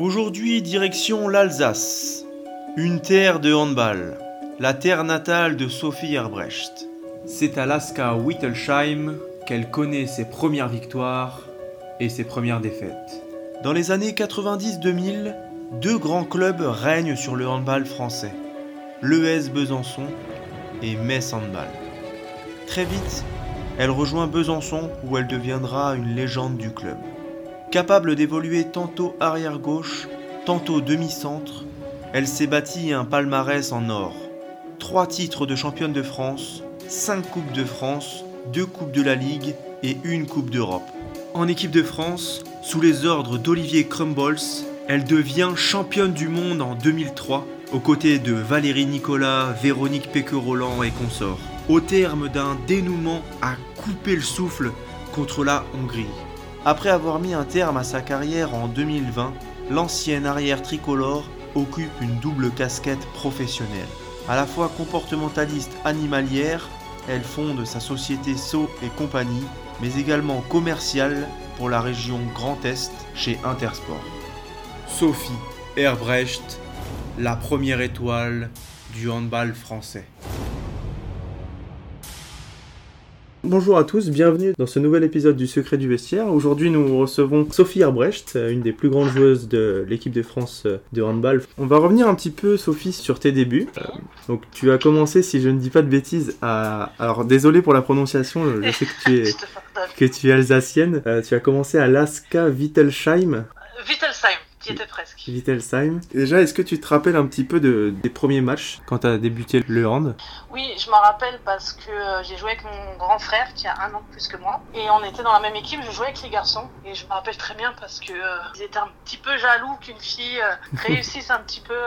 Aujourd'hui, direction l'Alsace, une terre de handball, la terre natale de Sophie Herbrecht. C'est à Laska Wittelsheim qu'elle connaît ses premières victoires et ses premières défaites. Dans les années 90-2000, deux grands clubs règnent sur le handball français, l'ES Besançon et Metz Handball. Très vite, elle rejoint Besançon où elle deviendra une légende du club. Capable d'évoluer tantôt arrière-gauche, tantôt demi-centre, elle s'est bâtie un palmarès en or. Trois titres de championne de France, cinq coupes de France, deux coupes de la Ligue et une coupe d'Europe. En équipe de France, sous les ordres d'Olivier Crumbles, elle devient championne du monde en 2003 aux côtés de Valérie Nicolas, Véronique Péqueux-Roland et consorts, au terme d'un dénouement à couper le souffle contre la Hongrie. Après avoir mis un terme à sa carrière en 2020, l'ancienne arrière tricolore occupe une double casquette professionnelle. À la fois comportementaliste animalière, elle fonde sa société So et compagnie, mais également commerciale pour la région Grand Est chez Intersport. Sophie Herbrecht, la première étoile du handball français. Bonjour à tous, bienvenue dans ce nouvel épisode du Secret du Vestiaire. Aujourd'hui, nous recevons Sophie Herbrecht, une des plus grandes joueuses de l'équipe de France de handball. On va revenir un petit peu, Sophie, sur tes débuts. Euh, donc, tu as commencé, si je ne dis pas de bêtises, à. Alors, désolé pour la prononciation, je sais que tu es, que tu es alsacienne. Euh, tu as commencé à Laska Wittelsheim. Wittelsheim. Qui était presque. Wittelsheim. Déjà, est-ce que tu te rappelles un petit peu de, des premiers matchs quand tu as débuté le hand? Oui, je m'en rappelle parce que euh, j'ai joué avec mon grand frère qui a un an de plus que moi. Et on était dans la même équipe, je jouais avec les garçons. Et je me rappelle très bien parce que euh, ils étaient un petit peu jaloux qu'une fille euh, réussisse un petit peu,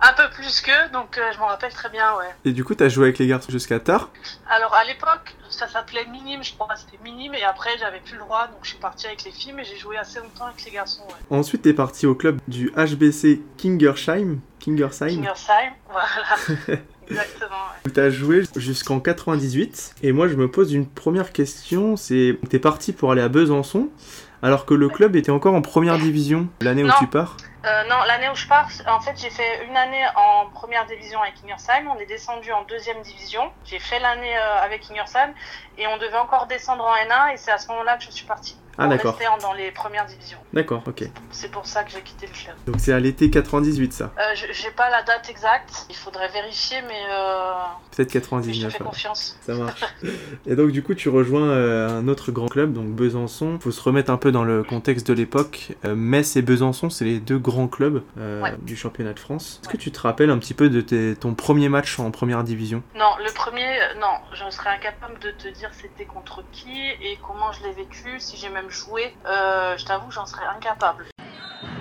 un peu plus qu'eux. Donc je m'en rappelle très bien, ouais. Et du coup, tu as joué avec les garçons jusqu'à tard? Alors à l'époque, ça s'appelait minime, je crois. C'était minime. Et après, j'avais plus le droit. Donc je suis partie avec les filles, mais j'ai joué assez longtemps avec les garçons, ouais. Ensuite, t'es parti au club du HBC Kingersheim. Kingersheim. Kingersheim, voilà. Exactement. Ouais. Tu as joué jusqu'en 98. Et moi, je me pose une première question. C'est, t'es parti pour aller à Besançon, alors que le club était encore en première division l'année où tu pars? Euh, non, l'année où je pars, en fait, j'ai fait une année en première division avec Ingersheim. On est descendu en deuxième division. J'ai fait l'année euh, avec Ingersheim et on devait encore descendre en N1 et c'est à ce moment-là que je suis partie. Ah, d'accord. Dans les premières divisions. D'accord, ok. C'est pour ça que j'ai quitté le club. Donc c'est à l'été 98, ça euh, J'ai pas la date exacte. Il faudrait vérifier, mais. Euh... Peut-être 99. je te fais confiance. Ça marche. et donc, du coup, tu rejoins euh, un autre grand club, donc Besançon. Faut se remettre un peu dans le contexte de l'époque. Euh, Metz et Besançon, c'est les deux grands clubs ouais. du championnat de France. Est-ce que tu te rappelles un petit peu de tes, ton premier match en première division? Non, le premier, non. Je serais incapable de te dire c'était contre qui et comment je l'ai vécu, si j'ai même joué. Euh, je t'avoue, j'en serais incapable.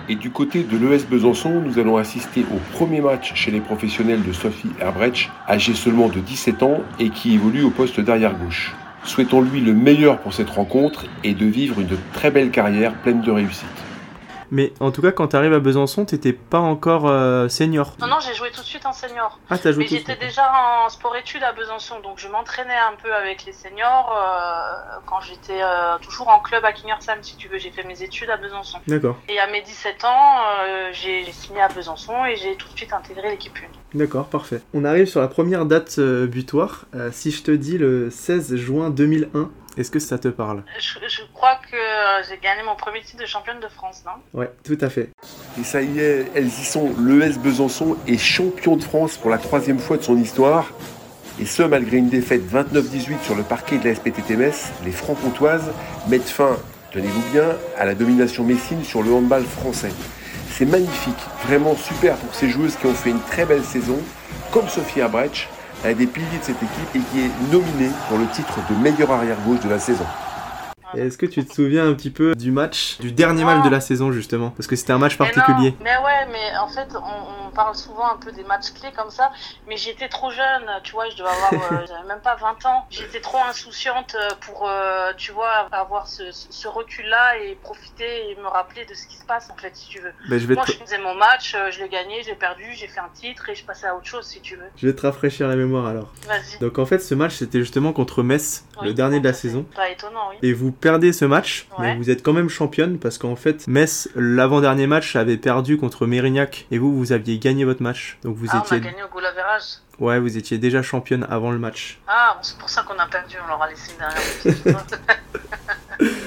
Et du côté de l'ES Besançon, nous allons assister au premier match chez les professionnels de Sophie Herbrecht, âgée seulement de 17 ans et qui évolue au poste d'arrière-gauche. Souhaitons-lui le meilleur pour cette rencontre et de vivre une très belle carrière pleine de réussite. Mais en tout cas, quand tu arrives à Besançon, t'étais pas encore euh, senior. Non, non, j'ai joué tout de suite en senior. Ah, t'as joué Mais j'étais déjà en sport-études à Besançon, donc je m'entraînais un peu avec les seniors euh, quand j'étais euh, toujours en club à Kingersheim, si tu veux. J'ai fait mes études à Besançon. D'accord. Et à mes 17 ans, j'ai signé à Besançon et j'ai tout de suite intégré l'équipe 1. D'accord, parfait. On arrive sur la première date butoir. Si je te dis le 16 juin 2001, est-ce que ça te parle? Je, je, crois que euh, j'ai gagné mon premier titre de championne de France, non? Ouais, tout à fait. Et ça y est, elles y sont. L'ES Besançon est champion de France pour la troisième fois de son histoire. Et ce, malgré une défaite 29-18 sur le parquet de la SPTT Metz, les francs-comtoises mettent fin, tenez-vous bien, à la domination messine sur le handball français. C'est magnifique, vraiment super pour ces joueuses qui ont fait une très belle saison, comme Sophie Herbrecht, un des piliers de cette équipe et qui est nominée pour le titre de meilleur arrière-gauche de la saison. Est-ce que tu te souviens un petit peu du match, du dernier match de la saison justement? Parce que c'était un match particulier. Mais, non, mais ouais, mais en fait, on, on parle souvent un peu des matchs clés comme ça, mais j'étais trop jeune, tu vois, je devais avoir, euh, même pas 20 ans. J'étais trop insouciante pour, euh, tu vois, avoir ce, ce recul-là et profiter et me rappeler de ce qui se passe, en fait, si tu veux. Ben, je vais Moi, te... je faisais mon match, euh, je l'ai gagné, j'ai perdu, j'ai fait un titre et je passais à autre chose, si tu veux. je vais te rafraîchir la mémoire alors. Vas-y. Donc en fait, ce match c'était justement contre Metz, le dernier de la saison. Pas étonnant, oui. Et vous perdez ce match, mais vous êtes quand même championne parce qu'en fait, Metz, l'avant-dernier match, avait perdu contre Mérignac et vous, vous aviez gagné votre match. Donc vous ah, on a étiez, gagné au goal ouais, vous étiez déjà championne avant le match. Ah, c'est pour ça qu'on a perdu, on leur a laissé derrière.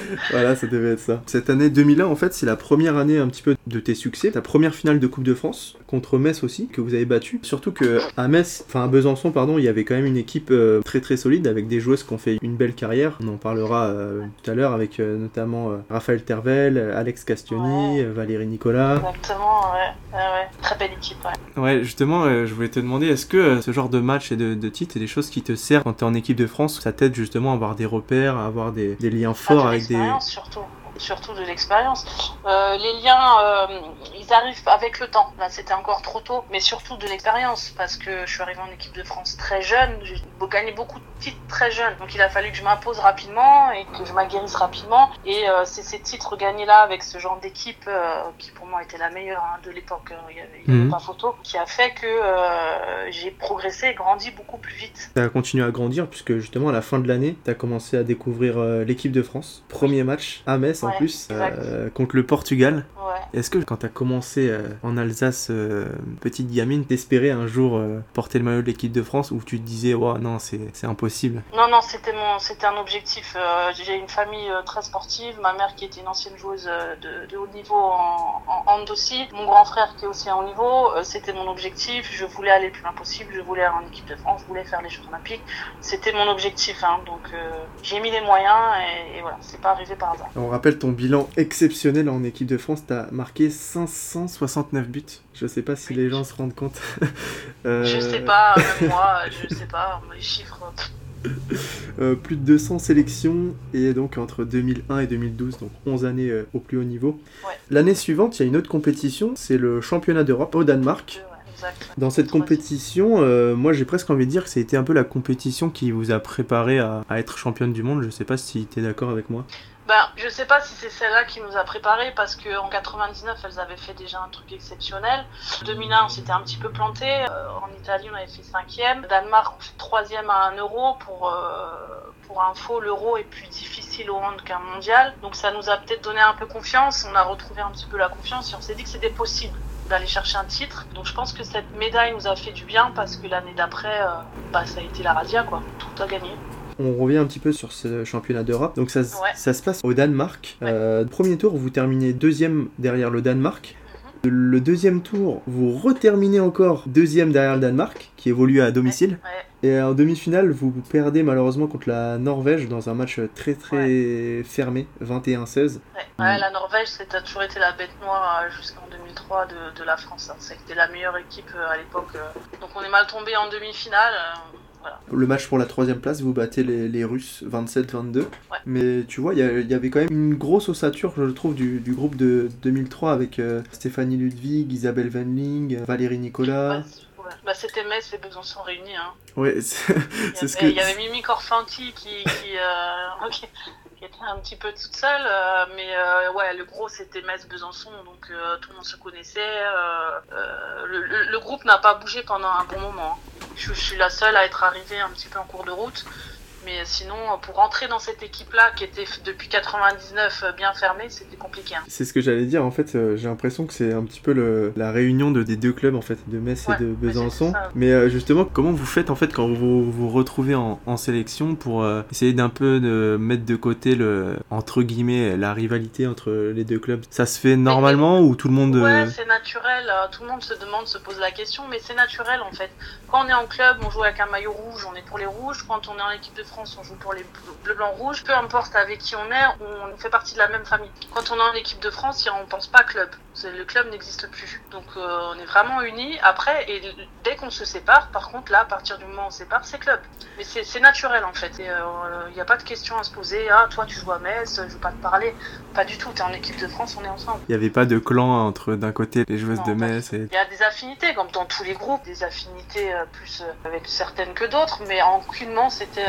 Voilà, ça devait être ça. Cette année 2001, en fait, c'est la première année un petit peu de tes succès. Ta première finale de Coupe de France contre Metz aussi, que vous avez battu. Surtout que à Metz, enfin à Besançon, pardon, il y avait quand même une équipe euh, très très solide avec des joueuses qui ont fait une belle carrière. On en parlera euh, tout à l'heure avec euh, notamment euh, Raphaël Tervel, Alex Castioni, Ouais. euh, Valérie Nicolas. Exactement, ouais. ouais, ouais. Très belle équipe, ouais. Ouais, justement, euh, je voulais te demander, est-ce que euh, ce genre de match et de, de titres, c'est des choses qui te servent quand tu es en équipe de France? Ça t'aide justement à avoir des repères, à avoir des, des liens Ah, forts de avec des... surtout. Surtout de l'expérience. Euh, les liens, euh, ils arrivent avec le temps. Là, c'était encore trop tôt, mais surtout de l'expérience, parce que je suis arrivée en équipe de France très jeune. J'ai gagné beaucoup de titres très jeune, donc il a fallu que je m'impose rapidement et que je m'aguerrisse rapidement. Et euh, c'est ces titres gagnés là avec ce genre d'équipe qui pour moi était la meilleure hein, de l'époque. Il y avait, y avait Mhm. pas photo, qui a fait que j'ai progressé et grandi beaucoup plus vite. Ça a continué à grandir puisque justement à la fin de l'année, tu as commencé à découvrir l'équipe de France. Premier match à Metz en Ouais, plus, euh, contre le Portugal. Ouais. Est-ce que quand tu as commencé euh, en Alsace, euh, petite gamine, t'espérais un jour porter le maillot de l'équipe de France ou tu te disais, ouais, non, c'est impossible? Non, non, c'était mon, c'était un objectif. J'ai une famille très sportive. Ma mère qui était une ancienne joueuse de, de haut niveau en, en hand aussi. Mon grand frère qui est aussi à haut niveau. C'était mon objectif. Je voulais aller le plus loin possible. Je voulais aller en équipe de France. Je voulais faire les Jeux Olympiques. C'était mon objectif. Hein, donc j'ai mis les moyens et, et voilà, c'est pas arrivé par hasard. On rappelle ton bilan exceptionnel en équipe de France, tu as marqué 569 buts. Je sais pas si les gens se rendent compte. Euh, Je sais pas, même moi, je sais pas. Les chiffres. euh, plus de 200 sélections et donc entre 2001 et 2012, donc 11 années euh, au plus haut niveau. Ouais. L'année suivante, il y a une autre compétition, c'est le championnat d'Europe au Danemark. ouais, exact. Dans cette compétition, euh, moi j'ai presque envie de dire que c'était un peu la compétition qui vous a préparé à, à être championne du monde. Je sais pas si tu es d'accord avec moi. Ben, je sais pas si c'est celle-là qui nous a préparé parce que en 99, elles avaient fait déjà un truc exceptionnel. En 2001, on s'était un petit peu planté. Euh, en Italie, on avait fait cinquième. Danemark, on fait troisième à un euro. Pour euh, pour info, l'euro est plus difficile au hand qu'un mondial. Donc ça nous a peut-être donné un peu confiance. On a retrouvé un petit peu la confiance et on s'est dit que c'était possible d'aller chercher un titre. Donc je pense que cette médaille nous a fait du bien parce que l'année d'après, euh, bah, ça a été la radia quoi. Tout a gagné. On revient un petit peu sur ce championnat d'Europe. Donc ça, s- Ouais. ça se passe au Danemark. Ouais. Euh, premier tour, vous terminez deuxième derrière le Danemark. Le deuxième tour, vous reterminez encore deuxième derrière le Danemark, qui évolue à domicile. Ouais. Et en demi-finale, vous perdez malheureusement contre la Norvège dans un match très très fermé, 21-16. Ouais. Ouais, la Norvège, c'était toujours été la bête noire euh, jusqu'en 2003 de, de la France. hein. C'était la meilleure équipe euh, à l'époque. Donc on est mal tombé en demi-finale. Voilà. Le match pour la troisième place, vous battez les, les Russes 27-22. Mais tu vois, il y, avait quand même une grosse ossature, je trouve, du, du groupe de 2003 avec euh, Stéphanie Ludwig, Isabelle Venling, Valérie Nicolas. Ouais, c'est- ouais. Bah, c'était Metz et Besançon réunis. Hein. Ouais, c'est ce que. il y avait Mimi Corfanti qui, qui, euh, qui- un petit peu toute seule. euh, mais euh, ouais, le gros c'était Metz-Besançon. Donc euh, tout le monde se connaissait. le, le- groupe n'a pas bougé pendant un bon moment. je suis la seule à être arrivée un petit peu en cours de route. Mais sinon, pour rentrer dans cette équipe-là, qui était depuis 99 euh, bien fermée, c'était compliqué. hein. C'est ce que j'allais dire, en fait, euh, j'ai l'impression que c'est un petit peu le, la réunion de, des deux clubs, en fait, de Metz Ouais, et de Besançon. Mais euh, justement, comment vous faites, en fait, quand vous vous retrouvez en, en sélection pour euh, essayer d'un peu de mettre de côté, le, entre guillemets, la rivalité entre les deux clubs? Ça se fait normalement ou tout le monde... Ouais, euh, c'est naturel. euh, Tout le monde se demande, se pose la question, mais c'est naturel en fait. Quand on est en club, on joue avec un maillot rouge, on est pour les rouges. Quand on est en équipe de France, France, on joue pour les bleu, blanc, rouge. Peu importe avec qui on est, on fait partie de la même famille. Quand on est en équipe de France, on pense pas club. Le club n'existe plus. Donc euh, on est vraiment unis. Après, et dès qu'on se sépare, par contre, là, à partir du moment où on se sépare, c'est club. Mais c'est naturel en fait. Il n'y a pas de question à se poser. Ah, toi, tu joues à Metz, je veux pas te parler. Pas du tout. Tu es en équipe de France, on est ensemble. Il n'y avait pas de clan entre d'un côté les joueuses de Metz et. Il y a des affinités, comme dans tous les groupes, des affinités plus avec certaines que d'autres, mais aucunement c'était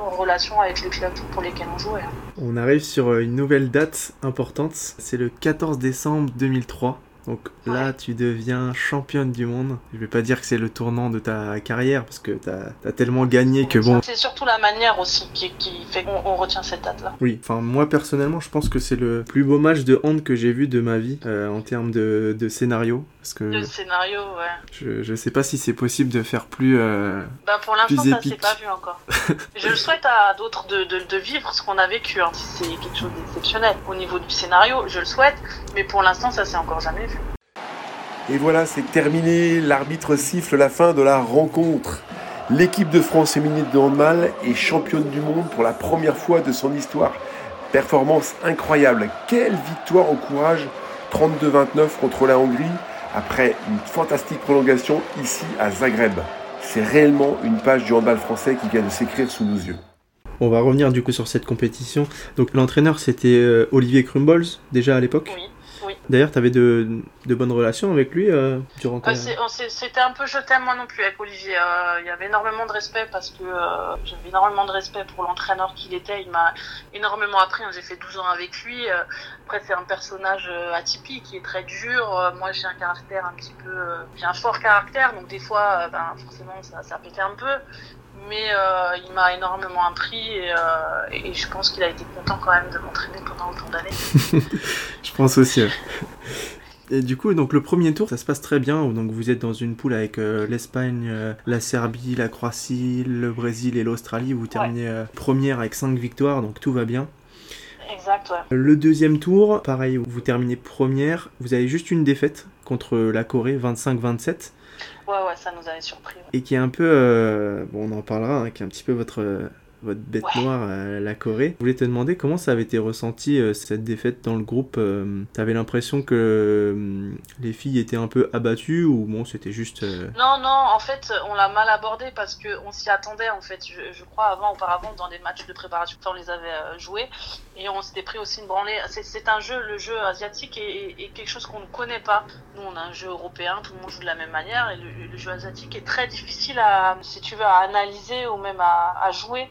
en relation avec les clubs pour lesquels on jouait. On arrive sur une nouvelle date importante, c'est le 14 décembre 2003. Donc là, tu deviens championne du monde. Je vais pas dire que c'est le tournant de ta carrière parce que t'as as tellement gagné que bon. C'est surtout la manière aussi qui, fait qu'on retient cette date-là. Oui, enfin moi personnellement, je pense que c'est le plus beau match de hand que j'ai vu de ma vie euh, en termes de, de, scénario. Parce que le scénario, ouais. Je, je sais pas si c'est possible de faire plus. Euh, bah pour l'instant, ça s'est pas vu encore. je le souhaite à d'autres de, de, de, vivre ce qu'on a vécu. Hein. Si c'est quelque chose d'exceptionnel au niveau du scénario, je le souhaite, mais pour l'instant, ça s'est encore jamais vu. Et voilà, c'est terminé. L'arbitre siffle la fin de la rencontre. L'équipe de France féminine de handball est championne du monde pour la première fois de son histoire. Performance incroyable. Quelle victoire au courage 32-29 contre la Hongrie après une fantastique prolongation ici à Zagreb. C'est réellement une page du handball français qui vient de s'écrire sous nos yeux. On va revenir du coup sur cette compétition. Donc l'entraîneur c'était euh, Olivier Crumbols déjà à l'époque? Oui. D'ailleurs, tu avais de, bonnes relations avec lui euh, durant ta... C'était un peu je t'aime moi non plus avec Olivier. Euh, il y avait énormément de respect parce que euh, j'avais énormément de respect pour l'entraîneur qu'il était. Il m'a énormément appris. J'ai fait 12 ans avec lui. après, c'est un personnage atypique, qui est très dur. moi, j'ai un caractère un petit peu... j'ai un fort caractère, donc des fois, ben, forcément, ça, ça pétait un peu mais euh, il m'a énormément appris et, euh, et je pense qu'il a été content quand même de m'entraîner pendant autant d'années. je pense aussi. Et du coup, donc le premier tour, ça se passe très bien. Donc vous êtes dans une poule avec euh, l'Espagne, la Serbie, la Croatie, le Brésil et l'Australie. Vous terminez première avec 5 victoires, donc tout va bien. Exact, ouais. Le deuxième tour, pareil, vous terminez première. Vous avez juste une défaite contre la Corée, 25-27. Ouais, ouais, ça nous avait surpris. Et qui est un peu, euh, bon, on en parlera, hein, qui est un petit peu votre votre bête noire, euh, la Corée. Je voulais te demander comment ça avait été ressenti euh, cette défaite dans le groupe. Euh, t'avais l'impression que les filles étaient un peu abattues ou bon, c'était juste. Non, non, en fait, on l'a mal abordé parce qu'on s'y attendait en fait. Je, crois avant, auparavant, dans des matchs de préparation, on les avait joués et on s'était pris aussi une branlée. C'est un jeu, le jeu asiatique est, quelque chose qu'on ne connaît pas. Nous, on a un jeu européen, tout le monde joue de la même manière et le, jeu asiatique est très difficile à, si tu veux, à analyser ou même à, à jouer.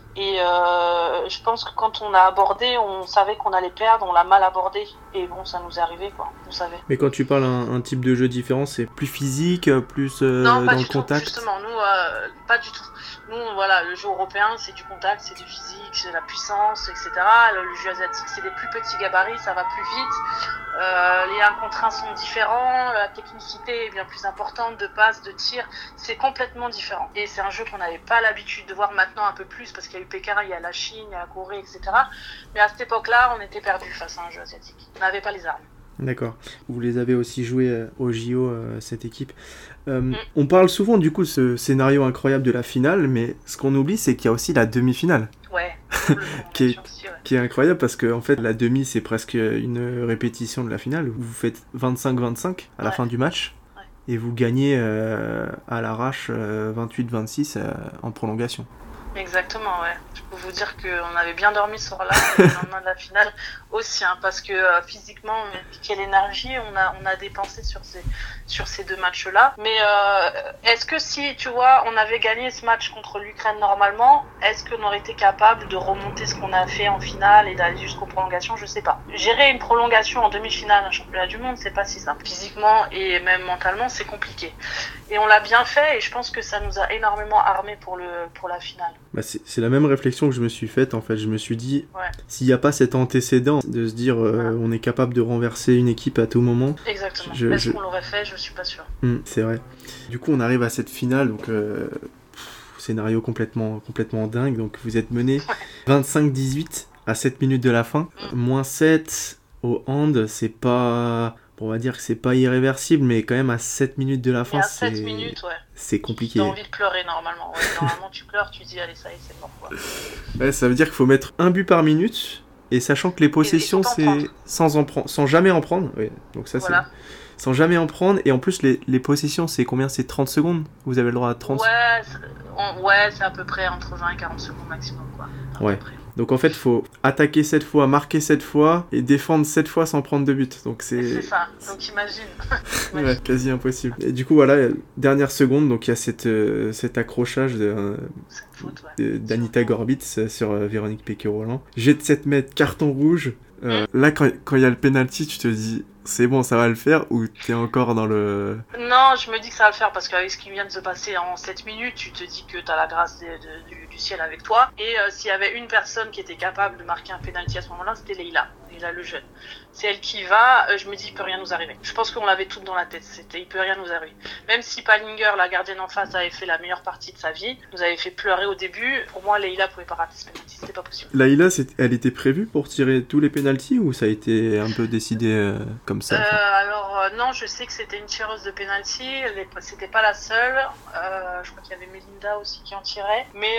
Et euh, je pense que quand on a abordé, on savait qu'on allait perdre, on l'a mal abordé. Et bon, ça nous est arrivé, quoi. On savait. Mais quand tu parles un, un type de jeu différent, c'est plus physique, plus euh, non, pas du tout, contact? Justement, nous, euh, pas du tout. Nous, voilà, le jeu européen, c'est du contact, c'est du physique, c'est la puissance, etc. Le, jeu asiatique, c'est des plus petits gabarits, ça va plus vite. Euh, les 1 contre 1 sont différents, la technicité est bien plus importante, de passe, de tir, c'est complètement différent. Et c'est un jeu qu'on n'avait pas l'habitude de voir maintenant un peu plus, parce qu'il eu Pékin, il y a la Chine, il y a la Corée, etc. Mais à cette époque-là, on était perdu face à un jeu asiatique. On n'avait pas les armes. D'accord. Vous les avez aussi joués euh, au JO, euh, cette équipe. Euh, mm. On parle souvent du coup de ce scénario incroyable de la finale, mais ce qu'on oublie, c'est qu'il y a aussi la demi-finale. Ouais. qui, est, qui, est, incroyable parce que en fait, la demi, c'est presque une répétition de la finale. Vous faites 25-25 à la fin du match. Et vous gagnez à l'arrache 28-26 en prolongation. Exactement, ouais. Peux vous dire qu'on avait bien dormi ce soir-là, le lendemain de la finale aussi, hein, parce que euh, physiquement, quelle énergie on a, on a dépensé sur ces, sur ces deux matchs-là. Mais euh, est-ce que si, tu vois, on avait gagné ce match contre l'Ukraine normalement, est-ce qu'on aurait été capable de remonter ce qu'on a fait en finale et d'aller jusqu'aux prolongations? Je sais pas. Gérer une prolongation en demi-finale, un championnat du monde, c'est pas si simple. Physiquement et même mentalement, c'est compliqué. Et on l'a bien fait et je pense que ça nous a énormément armé pour, le, pour la finale. Bah c'est la même réflexion que je me suis faite en fait. Je me suis dit, s'il n'y a pas cet antécédent de se dire euh, on est capable de renverser une équipe à tout moment. Exactement. Est-ce qu'on l'aurait fait? Je suis pas sûr. Hmm, c'est vrai. Du coup, on arrive à cette finale, donc euh, scénario complètement, complètement dingue. Donc vous êtes mené 25-18 à 7 minutes de la fin. Hmm. Moins 7 au hand, c'est pas on va dire que c'est pas irréversible, mais quand même à 7 minutes de la fin, à 7 c'est ouais. c'est compliqué. as envie de pleurer normalement. Ouais, normalement, tu pleures, tu dis, allez, ça y est, c'est mort, quoi. Ouais, ça veut dire qu'il faut mettre un but par minute, et sachant que les possessions, c'est sans, en sans jamais en prendre. Donc ça, Voilà. c'est sans jamais en prendre, et en plus, les, les possessions, c'est combien? C'est 30 secondes? Vous avez le droit à 30 Ouais, c'est- on- ouais, c'est à peu près entre 20 et 40 secondes maximum, quoi. À peu Ouais. près. Donc en fait, il faut attaquer 7 fois, marquer 7 fois, et défendre 7 fois sans prendre de but. Donc C'est c'est ça. Donc imagine. ouais, quasi impossible. Et du coup, voilà, dernière seconde, donc il y a cette, euh, cet accrochage de, euh, ouais. d'Anita Gorbitz euh, sur euh, Véronique Péquet-Roland. Jet de 7 mètres, carton rouge. Euh, là, quand quand il y a le penalty, tu te dis, c'est bon, ça va le faire, ou t'es encore dans le... Non, je me dis que ça va le faire parce qu'avec ce qui vient de se passer en 7 minutes, tu te dis que tu as la grâce du, ciel avec toi. Et euh, s'il y avait une personne qui était capable de marquer un penalty à ce moment-là, c'était Leïla. Leïla le jeune. C'est elle qui va, euh, je me dis il peut rien nous arriver. Je pense qu'on l'avait toutes dans la tête, c'était il peut rien nous arriver. Même si Palinger, la gardienne en face, avait fait la meilleure partie de sa vie, nous avait fait pleurer au début, pour moi Leïla pouvait pas rater ce penalty, c'était pas possible. C'est- elle était prévue pour tirer tous les penalties, ou ça a été un peu décidé euh, comme ça? Euh, alors euh, non, je sais que c'était une tireuse de est- c'était pas la seule. Je crois qu'il y avait Melinda aussi qui en tirait. Mais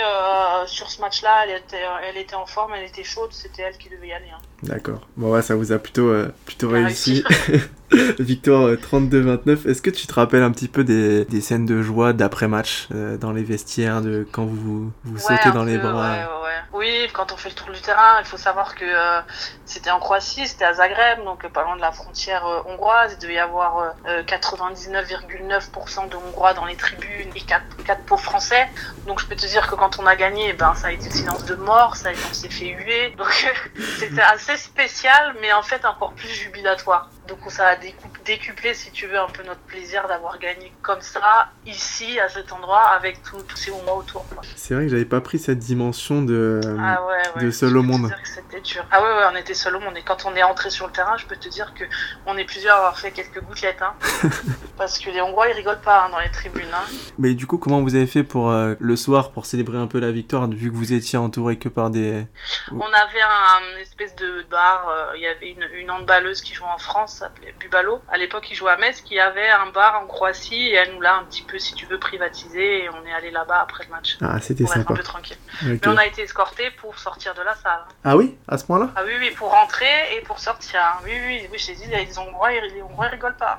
sur ce match-là, elle était, elle était en forme, elle était chaude, c'était elle qui devait y aller. hein. D'accord. Bon, ouais, ça vous a plutôt, euh, plutôt a réussi. Victoire euh, 32-29. Est-ce que tu te rappelles un petit peu des, des scènes de joie d'après-match euh, dans les vestiaires, de quand vous vous Ouais, sautez dans les bras? ouais, ouais, Oui, quand on fait le tour du terrain, il faut savoir que euh, c'était en Croatie, c'était à Zagreb, donc euh, pas loin de la frontière euh, hongroise. Il devait y avoir euh, euh, 99,9% de Hongrois dans les tribunes et 4, quatre pauvres Français. Donc je peux te dire que quand on a gagné, eh ben ça a été le silence de mort, ça on s'est fait huer. Donc c'était assez spécial, mais en fait encore plus jubilatoire. Donc ça a décuplé, si tu veux, un peu notre plaisir d'avoir gagné comme ça, ici, à cet endroit, avec tous ces moments autour. C'est vrai que j'avais pas pris cette dimension de. Ah ouais, ouais. de seul au monde. C'était dur. Ah ouais, ouais, on était seul au monde. Et quand on est entré sur le terrain, je peux te dire que on est plusieurs à avoir fait quelques gouttelettes. Hein. Parce que les Hongrois, ils rigolent pas hein, dans les tribunes. Hein. Mais du coup, comment vous avez fait pour euh, le soir pour célébrer un peu la victoire, vu que vous étiez entouré que par des. On avait un, espèce de bar. euh, Il y avait une, une handballeuse qui jouait en France, s'appelait Bubalo. À l'époque, il jouait à Metz, qui avait un bar en Croatie. Et elle nous l'a un petit peu, si tu veux, privatisé. Et on est allé là-bas après le match. Ah, c'était Pour être un sympa. peu tranquille. Mais on a été escortés pour sortir de la salle. Ah oui, à ce point-là? Ah oui, oui, pour rentrer et pour sortir. Oui, oui, oui, je t'ai dit, les Hongrois, ils, les Hongrois, ils rigolent pas.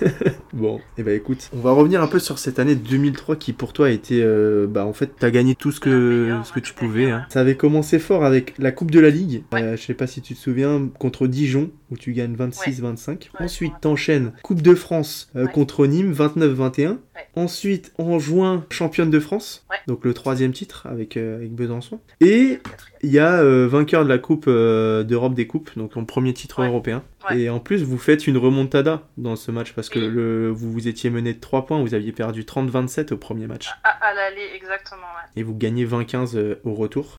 Bon, et bah écoute, on va revenir un peu sur cette année 2003 qui pour toi a été, euh, bah en fait, t'as gagné tout ce que ce tu pouvais. hein. Ça avait commencé fort avec la Coupe de la Ligue. Ouais. Euh, je sais pas si tu te souviens contre Dijon où tu gagnes 26-25. je Ensuite, t'enchaînes Coupe de France euh, Ouais. contre Nîmes 29-21. Ouais. Ensuite, en juin, championne de France. Ouais. Donc le troisième titre avec avec Besançon. Et il y a vainqueur de la Coupe d'Europe des coupes, donc ton premier titre européen. Ouais. Et en plus, vous faites une remontada dans ce match parce que Oui. le, vous vous étiez mené de 3 points, vous aviez perdu 30-27 au premier match. À, à l'aller, exactement, ouais. Et vous gagnez 20-15 euh, au retour.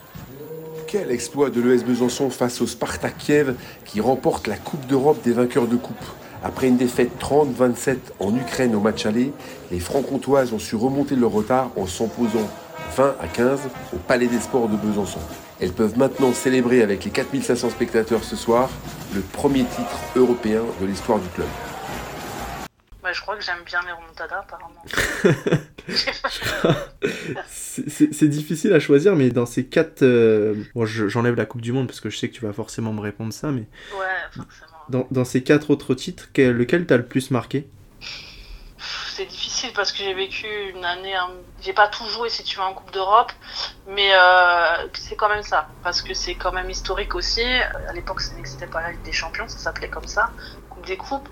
Quel exploit de l'ES Besançon face au Spartak Kiev qui remporte la Coupe d'Europe des vainqueurs de coupe. Après une défaite 30-27 en Ukraine au match aller, les Francs-Comtoises ont su remonter leur retard en s'imposant 20 à 15 au Palais des Sports de Besançon. Elles peuvent maintenant célébrer avec les 4500 spectateurs ce soir le premier titre européen de l'histoire du club. Bah, je crois que j'aime bien les remontadas, apparemment. C'est- difficile à choisir, mais dans ces 4... Bon, je- j'enlève la Coupe du Monde parce que je sais que tu vas forcément me répondre ça, mais ouais, forcément. dans, dans ces 4 autres titres, quel- lequel t'as le plus marqué? Parce que j'ai vécu une année. J'ai pas tout joué si tu veux en Coupe d'Europe, mais euh, c'est quand même ça. Parce que c'est quand même historique aussi. À l'époque, ce n'existait pas la Ligue des Champions, ça s'appelait comme ça. Coupe des Coupes.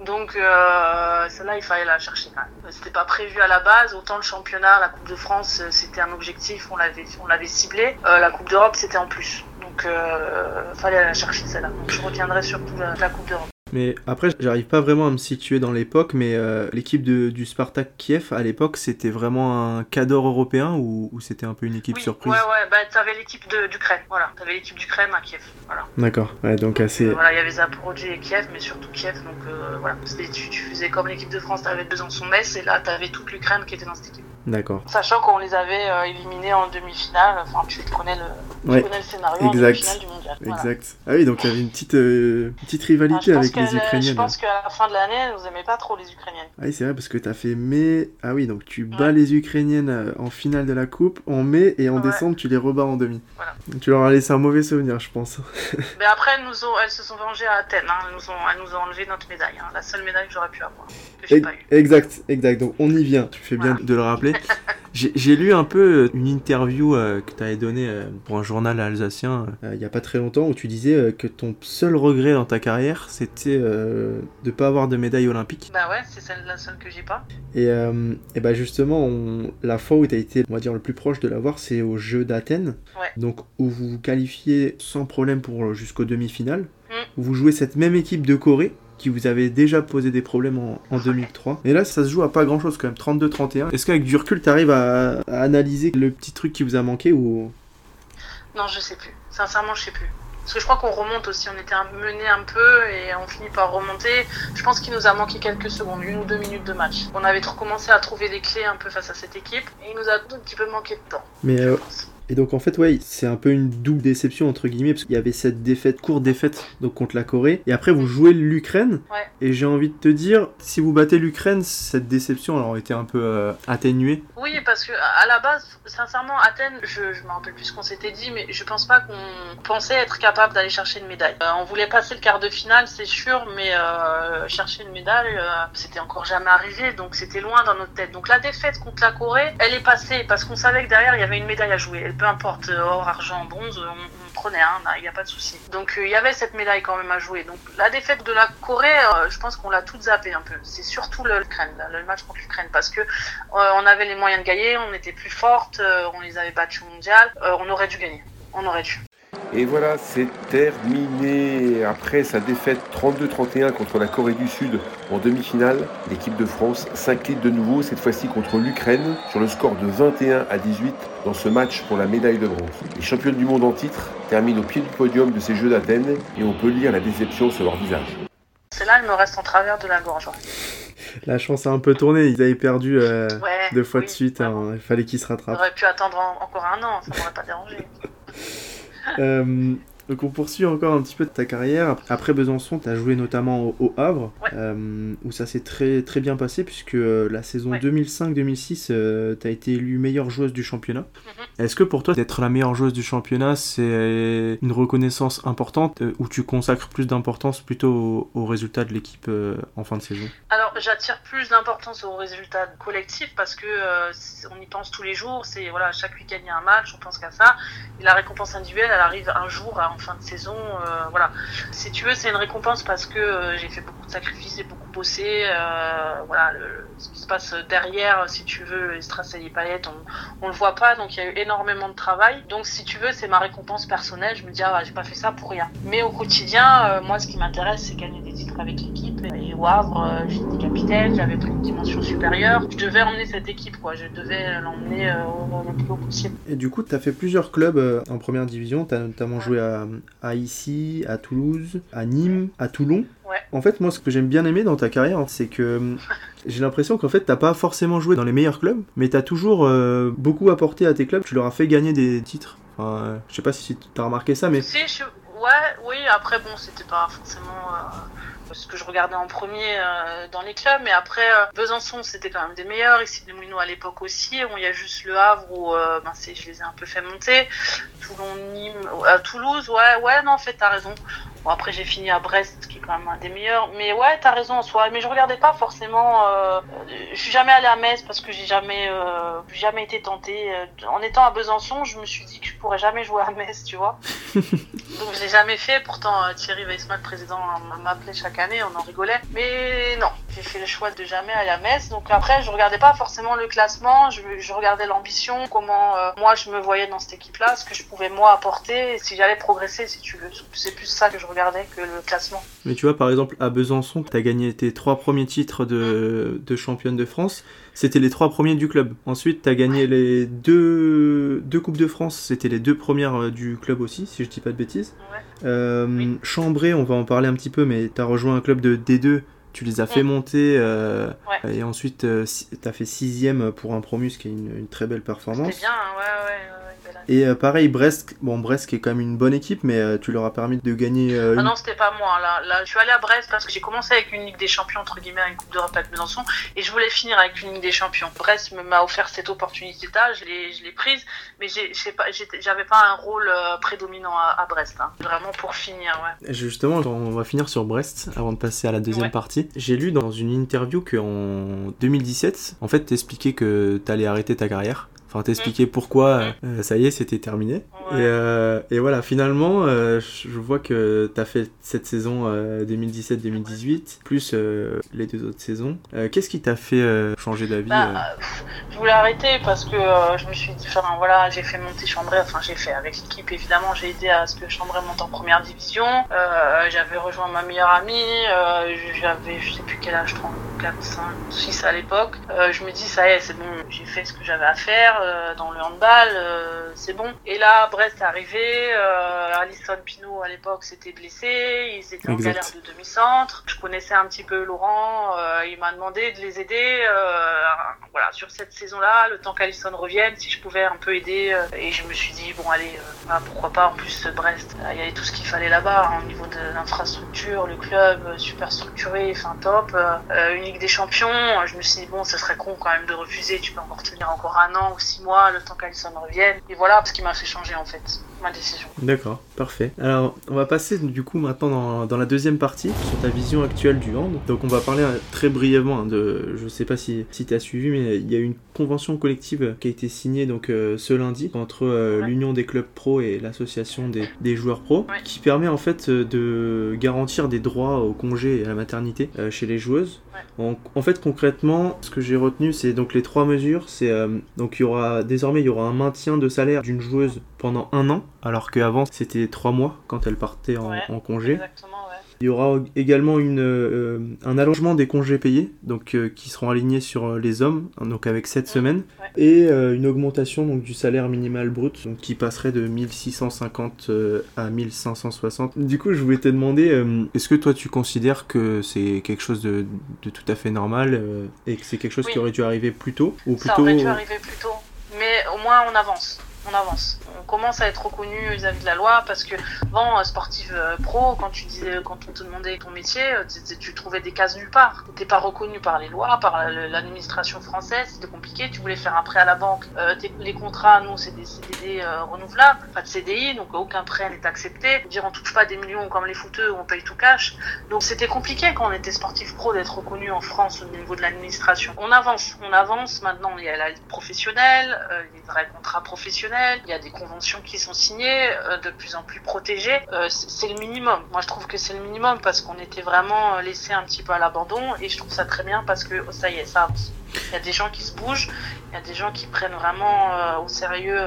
Donc euh, celle-là, il fallait la chercher quand même. C'était pas prévu à la base. Autant le championnat, la Coupe de France, euh, c'était un objectif, on l'avait, on l'avait ciblé. Euh, la Coupe d'Europe, c'était en plus. Donc euh, fallait la chercher celle-là. Donc je retiendrai surtout la Coupe d'Europe. Mais après, j'arrive pas vraiment à me situer dans l'époque, mais euh, l'équipe de- du Spartak Kiev, à l'époque, c'était vraiment un cadre européen ou, ou c'était un peu une équipe Oui, surprise? ouais, ouais, bah t'avais l'équipe de- d'Ukraine, voilà. T'avais l'équipe d'Ukraine à Kiev, voilà. D'accord, ouais, donc assez... Voilà, il y avait Zaporozhye et Kiev, mais surtout Kiev, donc euh, voilà. Tu, tu faisais comme l'équipe de France, t'avais Besançon-Metz, et là t'avais toute l'Ukraine qui était dans cette équipe. D'accord. Sachant qu'on les avait euh, éliminés en demi-finale. Enfin, tu connais le, tu Ouais. connais le scénario Exact. en demi-finale du mondial. Voilà. Exact. Ah oui, donc il y avait une petite, euh, petite Ah, rivalité je pense avec les Je Ukrainiennes. pense qu'à la fin de l'année, elles nous aimaient pas trop les Ukrainiennes. Ah oui, c'est vrai, parce que t'as fait mai. Ah oui, donc tu bats Ouais. les Ukrainiennes euh, en finale de la Coupe en mai et en Ouais. décembre tu les rebats en demi. Voilà. Tu leur as laissé un mauvais souvenir, je pense. Mais après, elles, nous ont, elles se sont vengées à Athènes. hein. Elles, nous ont, elles nous ont enlevé notre médaille. hein. La seule médaille que j'aurais pu avoir. Que j'ai Ex- pas eu. Exact, exact. Donc on y vient. Tu fais bien de le rappeler. J'ai lu un peu euh, une interview euh, que tu avais donnée euh, pour un journal alsacien euh, il y a pas très longtemps où tu disais que ton seul regret dans ta carrière c'était de pas avoir de médaille olympique. Bah ouais, c'est celle, la seule que j'ai pas. Et, et bah justement, on- la fois où tu as été, on va dire, le plus proche de l'avoir, c'est au jeu d'Athènes. Ouais. Donc, où vous vous qualifiez sans problème pour jusqu'aux demi-finales. Mm. Où vous jouez cette même équipe de Corée qui vous avait déjà posé des problèmes en, en 2003. Et là, ça se joue à pas grand chose quand même, 32-31. Est-ce qu'avec du recul, tu arrives à, à analyser le petit truc qui vous a manqué ou... Non, je sais plus. Sincèrement, je sais plus. Parce que je crois qu'on remonte aussi. On était mené un peu et on finit par remonter. Je pense qu'il nous a manqué quelques secondes, une ou deux minutes de match. On avait commencé à trouver des clés un peu face à cette équipe et il nous a un petit peu manqué de temps. Mais euh. Et donc en fait ouais c'est un peu une double déception entre guillemets parce qu'il y avait cette défaite courte défaite donc contre la Corée et après vous jouez l'Ukraine Ouais. et j'ai envie de te dire si vous battez l'Ukraine cette déception elle aurait été un peu euh, atténuée Oui, parce que à la base, sincèrement, Athènes, je, je me rappelle plus ce qu'on s'était dit, mais je pense pas qu'on pensait être capable d'aller chercher une médaille. Euh, on voulait passer le quart de finale, c'est sûr, mais euh, chercher une médaille, c'était encore jamais arrivé, donc c'était loin dans notre tête. Donc la défaite contre la Corée, elle est passée parce qu'on savait que derrière il y avait une médaille à jouer. Et peu importe, euh, or, argent, bronze, on, prenait, hein, il n'y a pas de souci. Donc euh, il y avait cette médaille quand même à jouer. Donc la défaite de la Corée, euh, je pense qu'on l'a toute zappé un peu. C'est surtout l'Ukraine, le match contre l'Ukraine, parce que euh, on avait les moyens de gagner, on était plus forte, euh, on les avait battus au mondial, euh, on aurait dû gagner. On aurait dû. Et voilà, c'est terminé. Après sa défaite 32-31 contre la Corée du Sud en demi-finale, l'équipe de France s'incline de nouveau, cette fois-ci contre l'Ukraine, sur le score de 21 à 18 dans ce match pour la médaille de bronze. Les championnes du monde en titre terminent au pied du podium de ces Jeux d'Athènes et on peut lire la déception sur leur visage. Celle-là, elle me reste en travers de la gorge. la chance a un peu tourné ils avaient perdu euh, Ouais, deux fois oui, de suite hein, il fallait qu'ils se On rattrapent aurait pu attendre en- encore un an, ça m'aurait pas dérangé. Euh, donc on poursuit encore un petit peu de ta carrière. Après Besançon, tu as joué notamment au, au Havre, Ouais. euh, où ça s'est très, très bien passé, puisque euh, la saison Ouais. 2005-2006, tu as été élue meilleure joueuse du championnat. Mhm. Est-ce que pour toi, d'être la meilleure joueuse du championnat, c'est une reconnaissance importante, euh, où tu consacres plus d'importance plutôt au, au résultat de l'équipe euh, en fin de saison? Alors, j'attire plus d'importance aux résultats collectifs parce que euh, on y pense tous les jours. C'est voilà, chaque week-end il y a un match, on pense qu'à ça. Et la récompense individuelle, elle arrive un jour hein, fin de saison. euh, voilà. Si tu veux, c'est une récompense parce que euh, j'ai fait beaucoup de sacrifices, j'ai beaucoup bossé. euh, voilà, ce qui se passe derrière, si tu veux, les et les paillettes, on, on le voit pas. Donc il y a eu énormément de travail. Donc si tu veux, c'est ma récompense personnelle. Je me dis ah, j'ai pas fait ça pour rien. Mais au quotidien, moi, ce qui m'intéresse, c'est gagner des titres avec l'équipe. Et au Havre, euh, j'étais capitaine, j'avais pris une dimension supérieure. Je devais emmener cette équipe, quoi. Je devais l'emmener euh, au- le plus haut possible. Et du coup, tu as fait plusieurs clubs euh, en première division. Tu as notamment joué à, à Issy, à Toulouse, à Nîmes, à Toulon. Ouais. En fait, moi, ce que j'aime bien aimer dans ta carrière, c'est que hum, j'ai l'impression qu'en fait, t'as pas forcément joué dans les meilleurs clubs, mais t'as toujours euh, beaucoup apporté à tes clubs. Tu leur as fait gagner des titres. Enfin, euh, je sais pas si t'as remarqué ça, mais Si, je... ouais, oui, après, bon, c'était pas forcément euh, ce que je regardais en premier euh, dans les clubs, mais après, euh, Besançon, c'était quand même des meilleurs, ici, les Moulineaux à l'époque aussi. Il y a juste le Havre où euh, ben, je les ai un peu fait monter. Toulon, Nîmes, Toulouse, ouais, ouais, non, en fait, t'as raison. Bon, après, j'ai fini à Brest, qui est quand même un des meilleurs. Mais ouais, t'as raison en soi. Mais je regardais pas forcément. Euh, je suis jamais allée à Metz parce que j'ai jamais, euh, j'ai jamais été tentée. En étant à Besançon, je me suis dit que je pourrais jamais jouer à Metz, tu vois. Donc je l'ai jamais fait. Pourtant, euh, Thierry Weissman, président, m- m'appelait chaque année, on en rigolait. Mais non, j'ai fait le choix de jamais aller à Metz. Donc après, je regardais pas forcément le classement. Je, je regardais l'ambition, comment euh, moi je me voyais dans cette équipe-là, ce que je pouvais moi apporter, et si j'allais progresser, si tu veux. C'est plus ça que je regardais que le classement. Mais tu vois, par exemple, à Besançon, tu as gagné tes trois premiers titres de, de championne de France. C'était les trois premiers du club. Ensuite, tu as gagné les deux, deux Coupes de France. C'était les deux premières euh, du club aussi, si je dis pas de bêtises. Ouais. Euh, Oui. Chambray, on va en parler un petit peu, mais tu as rejoint un club de D2 Tu les as fait Mm. monter euh, Ouais. et ensuite euh, si- t'as fait sixième pour un promu, ce qui est une, une très belle performance. C'était bien, hein, ouais, ouais, Et euh, pareil, Brest, bon Brest qui est quand même une bonne équipe, mais euh, tu leur as permis de gagner euh, Ah une- non, c'était pas moi. Là, là, je suis allée à Brest parce que j'ai commencé avec une Ligue des Champions, entre guillemets, une Coupe d'Europe avec Besançon, et je voulais finir avec une Ligue des Champions. Brest me- m'a offert cette opportunité-là, je l'ai, je l'ai prise, mais j'ai pas, j'avais pas un rôle euh, prédominant à, à Brest. hein. Vraiment pour finir, ouais. Justement, on va finir sur Brest avant de passer à la deuxième Ouais. partie. J'ai lu dans une interview qu'en 2017, en fait, t'expliquais que t'allais arrêter ta carrière. Enfin, t'expliquais pourquoi euh, ça y est, c'était terminé. Ouais. Et, euh, et voilà, finalement, euh, je vois que t'as fait cette saison euh, 2017-2018, plus les deux autres saisons. Qu'est-ce qui t'a fait changer d'avis Bah, je voulais arrêter parce que je me suis dit, enfin voilà, j'ai fait monter Chambray, enfin j'ai fait avec l'équipe évidemment, j'ai aidé à ce que Chambray monte en première division. J'avais rejoint ma meilleure amie, j'avais je sais plus quel âge, 34, 5, 6 à l'époque. Euh, je me dis, ça y est, c'est bon, j'ai fait ce que j'avais à faire euh, dans le handball, euh, c'est bon. Et là, Brest est arrivé, Alison Pinault à l'époque s'était blessé, ils étaient en Exact. galère de demi-centre. Je connaissais un petit peu Laurent, il m'a demandé de les aider voilà, sur cette saison-là, le temps qu'Alison revienne, si je pouvais un peu aider. et je me suis dit, bon, allez, bah, pourquoi pas, en plus, Brest, il y avait tout ce qu'il fallait là-bas, hein, au niveau de l'infrastructure, le club, super structuré, enfin top. une Des Champions, euh, je me suis dit, bon, ce serait con quand même de refuser, tu peux encore tenir encore un an ou six mois, le temps qu'Alison revienne. Et voilà ce qui m'a fait changer, en fait, ma décision. D'accord, parfait. Alors, on va passer du coup maintenant dans, dans la deuxième partie sur ta vision actuelle du hand. Donc, on va parler euh, très brièvement hein, de. Je sais pas si, si tu as suivi, mais il y a une convention collective qui a été signée donc euh, ce lundi entre euh, Ouais. l'Union des clubs pro et l'association des, des joueurs pro Ouais. qui permet en fait de garantir des droits au congé et à la maternité euh, chez les joueuses. En, en fait, concrètement, ce que j'ai retenu, c'est donc les trois mesures. C'est donc il y aura désormais il y aura un maintien de salaire d'une joueuse pendant un an, alors qu'avant c'était trois mois quand elle partait en, Ouais. en congé. Exactement, ouais. Il y aura également une, euh, un allongement des congés payés, donc euh, qui seront alignés sur euh, les hommes, hein, donc avec 7 semaines, ouais. et euh, une augmentation donc du salaire minimal brut, donc qui passerait de 1650 euh, à 1560. Du coup, je voulais te demander, est-ce que toi tu considères que c'est quelque chose de, de tout à fait normal et que c'est quelque chose Oui. qui aurait dû arriver plus tôt ou Ça plutôt aurait dû arriver plus tôt. Mais au moins, on avance. On avance. On commence à être reconnu vis-à-vis de la loi parce que, bon, euh, sportif euh, pro, quand tu disais, quand on te demandait ton métier, euh, tu, trouvais des cases nulle part. T'étais pas reconnu par les lois, par la- l'administration française. C'était compliqué. Tu voulais faire un prêt à la banque. Euh, tes- les contrats, nous, c'est des CDD euh, renouvelables, pas de CDI, donc aucun prêt n'est accepté. Dire, on touche pas des millions comme les footeux, on paye tout cash. Donc c'était compliqué quand on était sportif pro d'être reconnu en France au niveau de l'administration. On avance, on avance. Maintenant, il y a la professionnelle, euh, les vrais contrats professionnels, il y a des conventions qui sont signées, euh, de plus en plus protégées. Euh, c'est le minimum. Moi, je trouve que c'est le minimum parce qu'on était vraiment euh, laissé un petit peu à l'abandon et je trouve ça très bien parce que oh, ça y est, ça avance. Il y a des gens qui se bougent, il y a des gens qui prennent vraiment au sérieux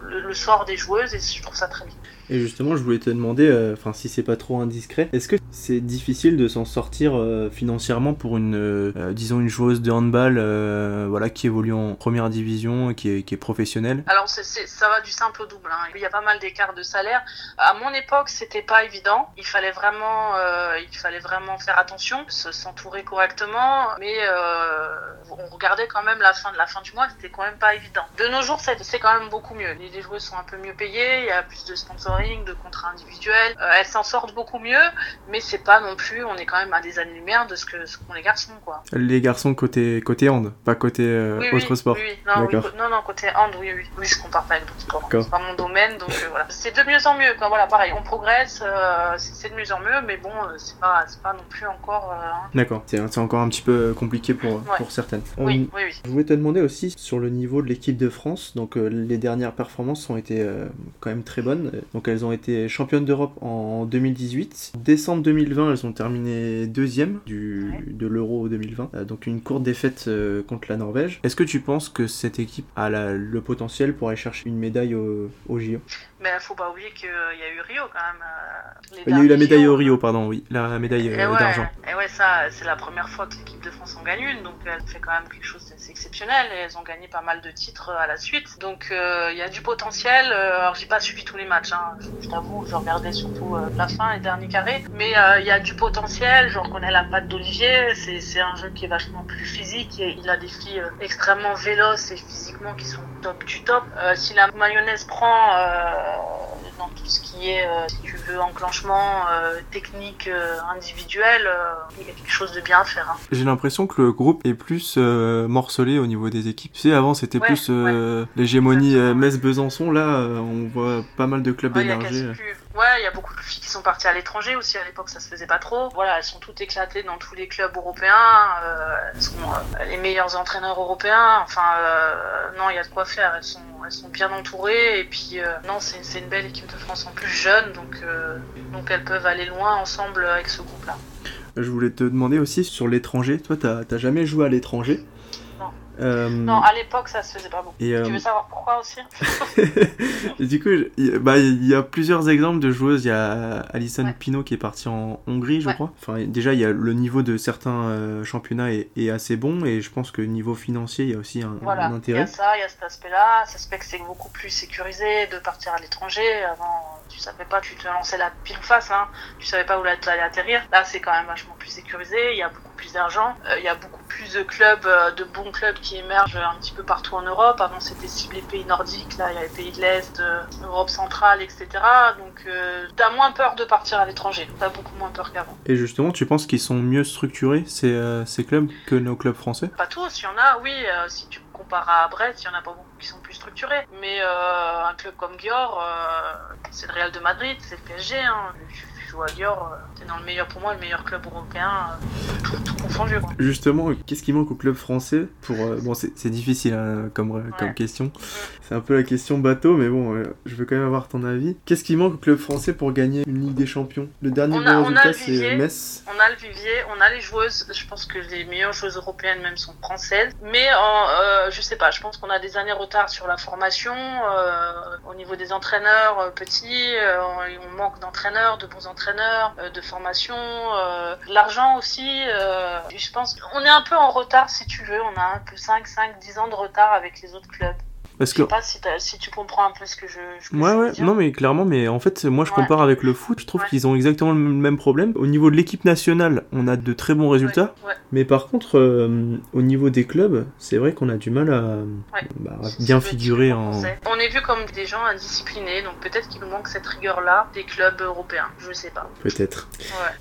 le, le sort des joueuses et je trouve ça très bien. Et justement, je voulais te demander, euh, enfin si c'est pas trop indiscret, est-ce que c'est difficile de s'en sortir euh, financièrement pour une, euh, euh, disons une joueuse de handball, euh, voilà, qui évolue en première division, qui est, qui est professionnelle? Alors ça va du simple au double. hein. Il y a pas mal d'écarts de salaire. À mon époque, c'était pas évident. Il fallait vraiment, euh, il fallait vraiment faire attention, se- s'entourer correctement. Mais euh, on regardait quand même la fin de la fin du mois. C'était quand même pas évident. De nos jours, c'est quand même beaucoup mieux. Les, les joueuses sont un peu mieux payées. Il y a plus de sponsoring, de contrats individuels. Euh, elles s'en sortent beaucoup mieux. Mais c'est pas non plus. On est quand même à des années-lumière de ce que ce qu'ont les garçons, quoi. Les garçons côté, côté hand, pas côté euh, Oui, autre oui, sport. Oui. Non, oui, non, non, côté hand, oui, oui. Oui, je compare pas avec d'autres sports. D'accord. C'est pas mon domaine, donc euh, voilà. C'est de mieux en mieux, quoi. Voilà, pareil, on progresse, euh, c'est c'est de mieux en mieux, mais bon, euh, c'est pas, c'est pas non plus encore. euh, hein. D'accord, c'est c'est encore un petit peu compliqué pour, Ouais. pour certaines. Oui, On- oui, oui. Je voulais te demander aussi sur le niveau de l'équipe de France. Donc euh, les dernières performances ont été euh, quand même très bonnes. Donc elles ont été championnes d'Europe en 2018. Décembre 2020, elles ont terminé deuxième du, de l'Euro 2020. Euh, donc une courte défaite euh, contre la Norvège. Est-ce que tu penses que cette équipe a la- le potentiel pour aller chercher une médaille au, au JO Mais faut pas oublier qu'il y a eu Rio quand même. euh, Il y a eu la médaille au Rio, pardon, oui, la médaille euh, ouais, d'argent. et ouais, ça, c'est la première fois que l'équipe de France en gagne une, donc elle fait quand même quelque chose d'assez exceptionnel et elles ont gagné pas mal de titres à la suite. Donc euh, il y a du potentiel. euh, alors j'ai pas suivi tous les matchs, Hein. Je, je t'avoue, je regardais surtout euh, la fin, les derniers carrés. Mais euh, il y a du potentiel. Je reconnais la patte d'Olivier. C'est un jeu qui est vachement plus physique. Et il a des filles euh, extrêmement véloces et physiquement qui sont top du top. Si la mayonnaise prend dans tout ce qui est, euh, si tu veux, enclenchement, euh, technique euh, individuelle, euh, il y a quelque chose de bien à faire. hein. J'ai l'impression que le groupe est plus morcelé au niveau des équipes. Tu sais, avant c'était Ouais, plus l'hégémonie. Metz-Besançon. Là, on voit pas mal de clubs Ouais, Ouais, il y a beaucoup de filles qui sont parties à l'étranger aussi. À l'époque, ça se faisait pas trop. Voilà, elles sont toutes éclatées dans tous les clubs européens. Euh, elles sont euh, les meilleurs entraîneurs européens. Enfin, euh, non, il y a de quoi faire. Elles sont, elles sont bien entourées. Et puis, euh, non, c'est une belle équipe de France en plus jeune. Donc, donc elles peuvent aller loin ensemble avec ce groupe-là. Je voulais te demander aussi sur l'étranger. Toi, t'as jamais joué à l'étranger? Euh, Non, à l'époque, ça se faisait pas beaucoup. Et, euh, Tu veux savoir pourquoi aussi et du coup, il y, a- bah, il y a plusieurs exemples de joueuses. Il y a Alison Ouais. Qui est partie en Hongrie, je Ouais. crois. Enfin, déjà, il y a le niveau de certains euh, championnats est, est assez bon et je pense que niveau financier, il y a aussi un, Voilà, un il y intérêt. a ça, il y a cet aspect-là. Ça se fait que c'est beaucoup plus sécurisé de partir à l'étranger. Avant, tu savais pas, tu te lançais la pile face, hein. tu savais pas où tu allais atterrir. Là, c'est quand même vachement plus sécurisé. Il y a beaucoup plus d'argent. Euh, il y a beaucoup plus de clubs, euh, de bons clubs qui émergent un petit peu partout en Europe. Avant, c'était ciblé pays nordiques. Là, il y a les pays de l'Est, euh, Europe centrale, etc. Donc, t'as moins peur de partir à l'étranger. T'as beaucoup moins peur qu'avant. Et justement, tu penses qu'ils sont mieux structurés, ces, ces clubs, que nos clubs français? Pas tous, il y en a, oui. si tu compares à Brest, il y en a pas beaucoup qui sont plus structurés. Mais euh, un club comme Gior, euh, c'est le Real de Madrid, c'est le PSG. Hein. Tu, tu joues à Gior, euh, t'es dans le meilleur, pour moi, le meilleur club européen, euh, tout, tout confondu. Quoi. Justement, qu'est-ce qui manque au club français pour euh, bon c'est c'est difficile hein, comme euh, comme question. C'est un peu la question bateau mais bon euh, je veux quand même avoir ton avis. Qu'est-ce qui manque au club français pour gagner une Ligue des Champions? Le dernier bon résultat c'est. Metz. On a le vivier, on a les joueuses. Je pense que les meilleures joueuses européennes même sont françaises. Mais en, euh, je sais pas, je pense qu'on a des années retard sur la formation. euh, au niveau des entraîneurs euh, petits, euh, on, on manque d'entraîneurs, de bons entraîneurs, euh, de formation. euh, L'argent aussi, euh, je pense on est un peu en retard si tu veux. On a un peu 5, 5, 10 ans de retard avec les autres clubs. Parce Je que sais pas si, tu comprends un peu ce que je, ce que Ouais, je veux ouais, dire. non, mais clairement, mais en fait, moi je Ouais. compare avec le foot, je trouve Ouais. qu'ils ont exactement le même problème. Au niveau de l'équipe nationale, on a de très bons résultats, Ouais, mais par contre, euh, au niveau des clubs, c'est vrai qu'on a du mal à bah, à bien figurer en. On est vu comme des gens indisciplinés, donc peut-être qu'il nous manque cette rigueur-là des clubs européens. Je sais pas. Peut-être.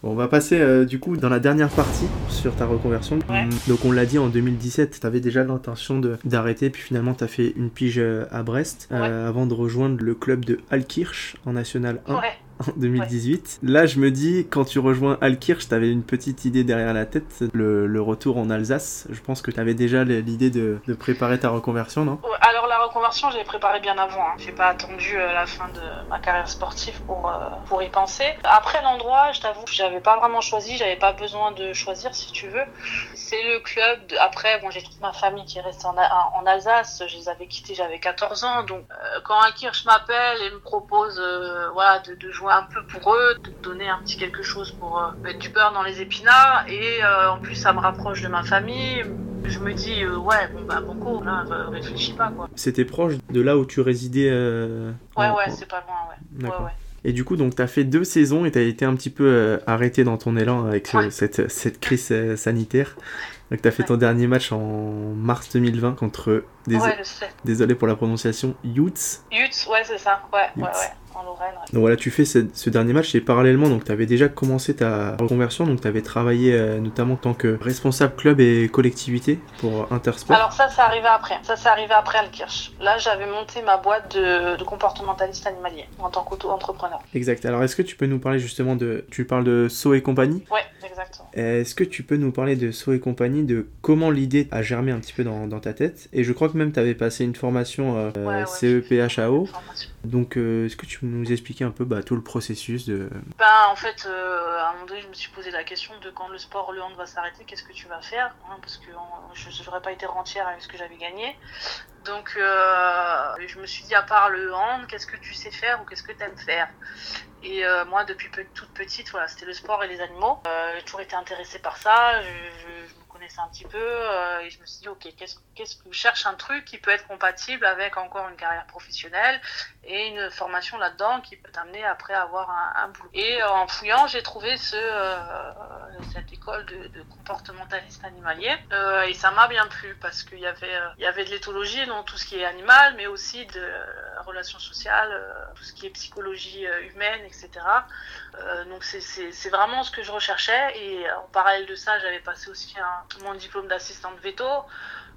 Bon, on va passer euh, du coup dans la dernière partie sur ta reconversion. Donc on l'a dit en 2017, tu avais déjà l'intention d'arrêter, puis finalement tu as fait une pige euh, à Brest euh, avant de rejoindre le club de Alkirch en National 1 Ouais. en 2018. Là je me dis, quand tu rejoins Alkirch, tu avais une petite idée derrière la tête, le, retour en Alsace. Je pense que tu avais déjà l'idée de, préparer ta reconversion, non? Alors la reconversion, j'ai préparé bien avant. Hein. J'ai pas attendu euh, la fin de ma carrière sportive pour euh, pour y penser. Après l'endroit, je t'avoue, j'avais pas vraiment choisi. J'avais pas besoin de choisir, si tu veux. C'est le club. Après, bon, j'ai toute ma famille qui est restée en, Alsace. Je les avais quittés, j'avais 14 ans. Donc euh, quand un Kirsch m'appelle et me propose, voilà, de, de jouer un peu pour eux, de donner un petit quelque chose pour euh, mettre du beurre dans les épinards, et euh, en plus ça me rapproche de ma famille. Je me dis, euh, ouais, bon bah beaucoup, là, euh, réfléchis pas quoi. C'était proche de là où tu résidais euh, Ouais, ouais, c'est pas loin, ouais. D'accord. Ouais, ouais. Et du coup, donc, t'as fait deux saisons et t'as été un petit peu euh, arrêté dans ton élan avec euh, cette, cette crise euh, sanitaire. Donc, t'as fait Ouais. ton dernier match en mars 2020 contre, dés- Ouais, désolé pour la prononciation, Utes. Yutz, ouais, c'est ça, ouais, ouais, ouais, en Lorraine. Donc voilà, tu fais ce, ce dernier match et parallèlement, donc t'avais déjà commencé ta reconversion, donc t'avais travaillé euh, notamment en tant que responsable club et collectivité pour Intersport. Alors ça, c'est arrivé après. Ça, c'est arrivé après Alkirch. Là, j'avais monté ma boîte de, de comportementaliste animalier en tant qu'auto-entrepreneur. Exact. Alors est-ce que tu peux nous parler justement de... Tu parles de Saut et compagnie? Ouais, exactement. Est-ce que tu peux nous parler de Saut et compagnie, de comment l'idée a germé un petit peu dans, dans ta tête? Et je crois que même tu avais passé une formation euh, Ouais, ouais, CEPHAO. Formation. Donc euh, est-ce que tu nous expliquer un peu bah, tout le processus de... Ben, en fait, euh, à un moment donné, je me suis posé la question de quand le sport, le hand va s'arrêter, qu'est-ce que tu vas faire hein, Parce que je n'aurais pas été rentière avec ce que j'avais gagné. Donc, euh, je me suis dit, à part le hand, qu'est-ce que tu sais faire ou qu'est-ce que tu aimes faire? Et euh, moi, depuis toute petite, voilà, c'était le sport et les animaux. J'ai toujours été intéressée par ça. Un petit peu euh, et je me suis dit, ok, qu'est-ce, qu'est-ce que je cherche un truc qui peut être compatible avec encore une carrière professionnelle et une formation là-dedans qui peut t'amener après à avoir un, boulot. Et en fouillant, j'ai trouvé ce, cette école de, comportementaliste animalier et ça m'a bien plu parce qu'il y avait, il y avait de l'éthologie, donc tout ce qui est animal, mais aussi de relations sociales, tout ce qui est psychologie humaine, etc. Euh, donc c'est vraiment ce que je recherchais et en parallèle de ça, j'avais passé aussi un, mon diplôme d'assistante veto.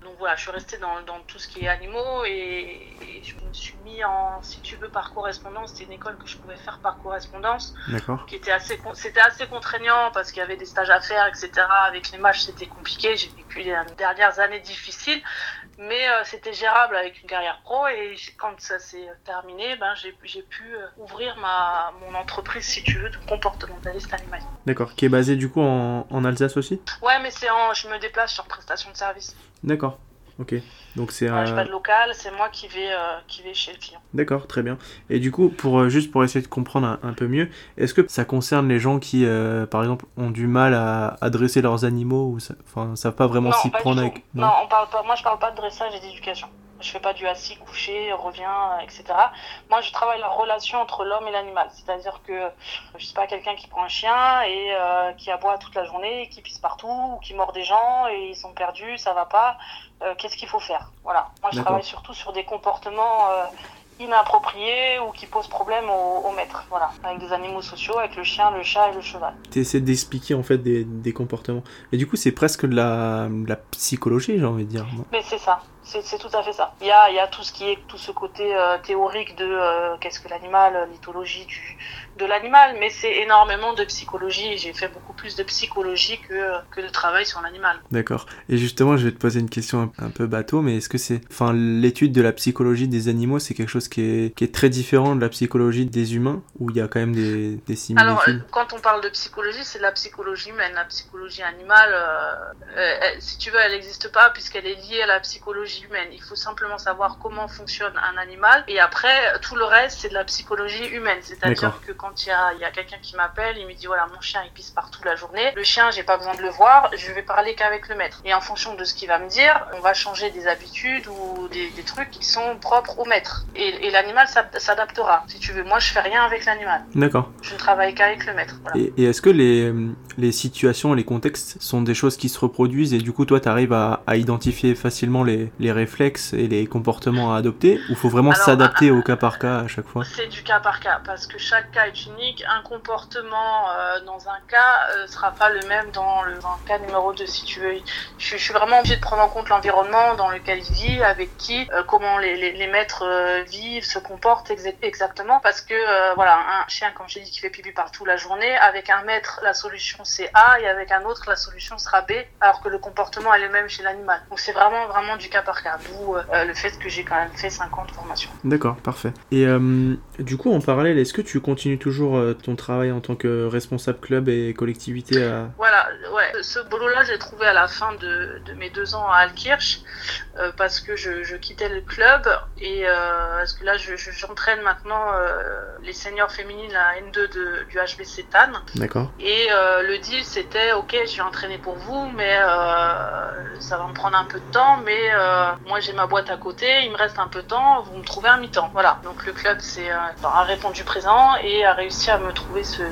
Donc voilà, je suis restée dans, dans, tout ce qui est animaux et, et, je me suis mis en, si tu veux, par correspondance. C'était une école que je pouvais faire par correspondance. D'accord. Qui était assez, c'était assez contraignant parce qu'il y avait des stages à faire, etc. Avec les matchs, c'était compliqué. J'ai vécu les dernières années difficiles, mais euh, c'était gérable avec une carrière pro. Et quand ça s'est terminé, ben j'ai pu euh, ouvrir ma mon entreprise, si tu veux, de comportementaliste animalier. D'accord. Qui est basée du coup en, en Alsace aussi? Ouais, mais c'est en, je me déplace sur prestation de service. D'accord. Ok. Donc c'est. Ouais, euh... pas de local, c'est moi qui vais, euh, qui vais chez le client. D'accord, très bien. Et du coup, pour euh, juste pour essayer de comprendre un, un peu mieux, est-ce que ça concerne les gens qui, euh, par exemple, ont du mal à, à dresser leurs animaux ou ça, enfin, savent pas vraiment s'y prendre avec. Non, non on parle pas. Moi, je parle pas de dressage et d'éducation. Je fais pas du assis, couché, reviens, etc. Moi, je travaille la relation entre l'homme et l'animal. C'est-à-dire que je sais pas quelqu'un qui prend un chien et euh, qui aboie toute la journée, qui pisse partout, ou qui mord des gens et ils sont perdus, ça va pas. Euh, Qu'est-ce qu'il faut faire? Voilà. Moi, je travaille surtout sur des comportements euh, inappropriés ou qui posent problème au, au, maître. Voilà. Avec des animaux sociaux, avec le chien, le chat et le cheval. Tu essaies d'expliquer en fait des, des, comportements. Et du coup, c'est presque de la, de la psychologie, j'ai envie de dire. Mais c'est ça. C'est tout à fait ça. Il y a, il tout ce qui est tout ce côté euh, théorique de euh, qu'est-ce que l'animal, l'éthologie du de l'animal, mais c'est énormément de psychologie. J'ai fait beaucoup plus de psychologie que, que de travail sur l'animal. D'accord. Et justement, je vais te poser une question un, un peu bateau, mais est-ce que c'est, enfin, l'étude de la psychologie des animaux, c'est quelque chose qui est, qui est très différent de la psychologie des humains, où il y a quand même des, des similitudes? Alors, quand on parle de psychologie, c'est de la psychologie humaine. La psychologie animale, euh, elle, si tu veux, elle n'existe pas puisqu'elle est liée à la psychologie humaine. Il faut simplement savoir comment fonctionne un animal, et après, tout le reste, c'est de la psychologie humaine. C'est-à-dire que quand il y a, il y a quelqu'un qui m'appelle, il me dit voilà mon chien il pisse partout la journée, le chien j'ai pas besoin de le voir, je vais parler qu'avec le maître. Et en fonction de ce qu'il va me dire, on va changer des habitudes ou des, des trucs qui sont propres au maître. Et, et l'animal s'adaptera. Si tu veux, moi je fais rien avec l'animal. D'accord. Je ne travaille qu'avec le maître. Voilà. Et, et est-ce que les, les situations, les contextes sont des choses qui se reproduisent et du coup toi tu arrives à, à, identifier facilement les, les réflexes et les comportements à adopter ou faut vraiment s'adapter au cas par cas à chaque fois? C'est du cas par cas parce que chaque cas est unique, un comportement euh, dans un cas euh, sera pas le même dans le, dans le cas numéro 2 si tu veux. Je, je, suis vraiment obligée de prendre en compte l'environnement dans lequel il vit, avec qui, euh, comment les, les, les maîtres euh, vivent, se comportent ex exactement parce que euh, voilà, un chien comme je t'ai dit qui fait pipi partout la journée, avec un maître la solution c'est A et avec un autre la solution sera B alors que le comportement est le même chez l'animal. Donc c'est vraiment vraiment du cas par cas, d'où euh, le fait que j'ai quand même fait 50 formations. D'accord, parfait. Et du coup en parallèle, est-ce que tu continues toujours euh, ton travail en tant que responsable club et collectivité à... Voilà, ouais. Ce boulot-là, j'ai trouvé à la fin de, de, mes deux ans à Alkirch euh, parce que je, je, quittais le club et euh, parce que là, j'entraîne je, maintenant euh, les seniors féminines à N2 de, du HBC TAN. D'accord. Et euh, deal, c'était ok, je vais entraîner pour vous, mais euh, ça va me prendre un peu de temps, mais moi j'ai ma boîte à côté, il me reste un peu de temps, vous me trouvez un mi-temps. Voilà. Donc le club, c'est a répondu présent et a réussi à me trouver ce,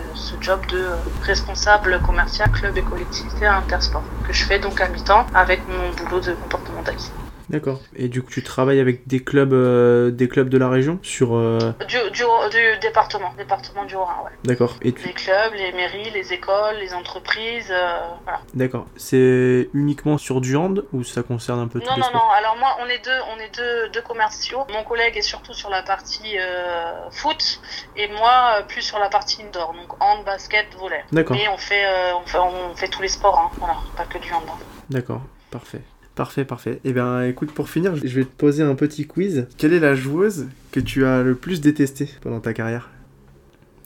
job de responsable commercial club et collectivité intersport que je fais donc à mi-temps avec mon boulot de comportementaliste. D'accord. Et du coup, tu travailles avec des clubs, euh, des clubs de la région sur euh... du, du, du, département, département du Haut-Rhin, ouais. D'accord. Et tu... Les clubs, les mairies, les écoles, les entreprises, euh, voilà. D'accord. C'est uniquement sur du hand ou ça concerne un peu non, tous les Non, sports non, Alors moi, on est deux, on est deux, deux commerciaux. Mon collègue est surtout sur la partie euh, foot et moi plus sur la partie indoor, donc hand, basket, volley. D'accord. Et on fait, on fait, on fait tous les sports, hein. voilà, pas que du hand. D'accord. Parfait. Parfait, parfait. Et eh bien, écoute, pour finir, je vais te poser un petit quiz. Quelle est la joueuse que tu as le plus détestée pendant ta carrière?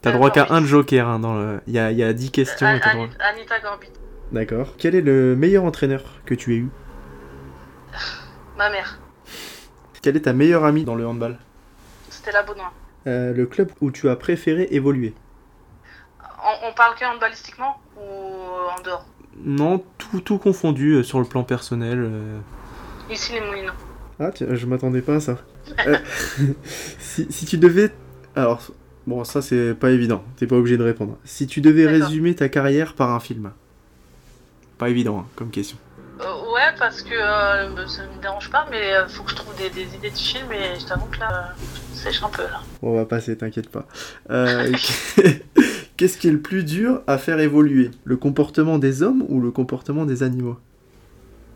T'as droit qu'à un joker hein, dans le. Il y a, y a 10 questions. Euh, Anita, Anita Gambit. D'accord. Quel est le meilleur entraîneur que tu aies eu? Ma mère. Quelle est ta meilleure amie dans le handball? C'était la Baudouin. Euh, le club où tu as préféré évoluer? On, on parle que handballistiquement ou en dehors? Non, tout, tout confondu euh, sur le plan personnel. euh. Ici, les Moulineaux. Ah, tiens, je m'attendais pas à ça. Euh, si, si tu devais. Alors, bon, ça c'est pas évident, t'es pas obligé de répondre. Si tu devais résumer ta carrière par un film. Pas évident hein, comme question. Euh, ouais, parce que euh, ça me dérange pas, mais faut que je trouve des, des idées de film et je t'avoue que là, euh, je sèche un peu là. On va passer, t'inquiète pas. Qu'est-ce qui est le plus dur à faire évoluer? Le comportement des hommes ou le comportement des animaux?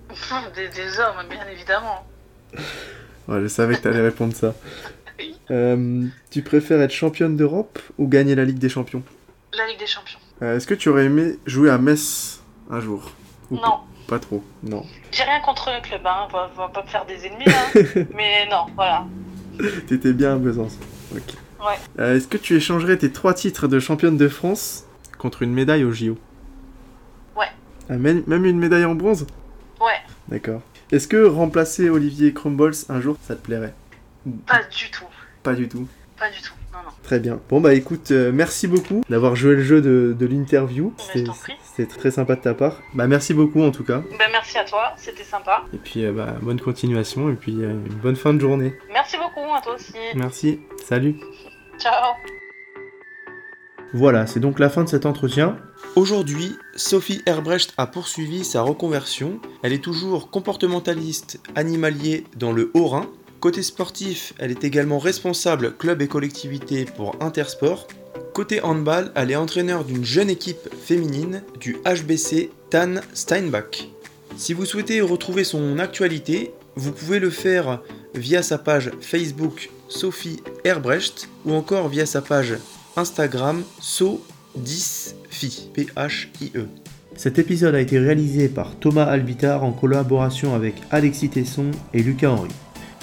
Des, des hommes, bien évidemment. Ouais, je savais que t'allais répondre ça. Euh, tu préfères être championne d'Europe ou gagner la Ligue des Champions? La Ligue des Champions. Euh, Est-ce que tu aurais aimé jouer à Metz un jour? Ou Non. Pas trop, non. J'ai rien contre le club, hein. on, va, on va pas me faire des ennemis là. mais non, voilà. T'étais bien à Besançon. Ok. Ouais. Euh, Est-ce que tu échangerais tes trois titres de championne de France contre une médaille au JO Ouais. Ah, même, même une médaille en bronze? Ouais, D'accord. Est-ce que remplacer Olivier Crumbles un jour, ça te plairait? Pas du tout. Pas du tout. Pas du tout. Non, non. Très bien. Bon bah écoute, euh, merci beaucoup d'avoir joué le jeu de, de l'interview. C'était très sympa de ta part. Bah merci beaucoup en tout cas. Ben, merci à toi, c'était sympa. Et puis euh, bah, bonne continuation et puis euh, une bonne fin de journée. Merci beaucoup, à toi aussi. Merci. Salut. Ciao. Voilà, c'est donc la fin de cet entretien. Aujourd'hui, Sophie Herbrecht a poursuivi sa reconversion. Elle est toujours comportementaliste animalier dans le Haut-Rhin. Côté sportif, elle est également responsable club et collectivité pour Intersport. Côté handball, elle est entraîneur d'une jeune équipe féminine du HBC Tan Steinbach. Si vous souhaitez retrouver son actualité, vous pouvez le faire via sa page Facebook Sophie Herbrecht ou encore via sa page Instagram So10Phi, P-H-I-E. Cet épisode a été réalisé par Thomas Albitar en collaboration avec Alexis Tesson et Lucas Henry.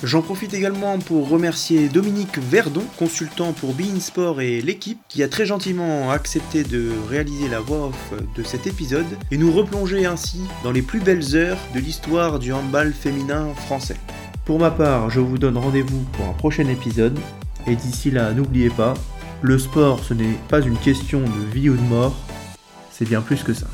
J'en profite également pour remercier Dominique Verdon, consultant pour Bein Sport et l'équipe, qui a très gentiment accepté de réaliser la voix off de cet épisode et nous replonger ainsi dans les plus belles heures de l'histoire du handball féminin français. Pour ma part, je vous donne rendez-vous pour un prochain épisode. Et d'ici là, n'oubliez pas, le sport ce n'est pas une question de vie ou de mort, c'est bien plus que ça.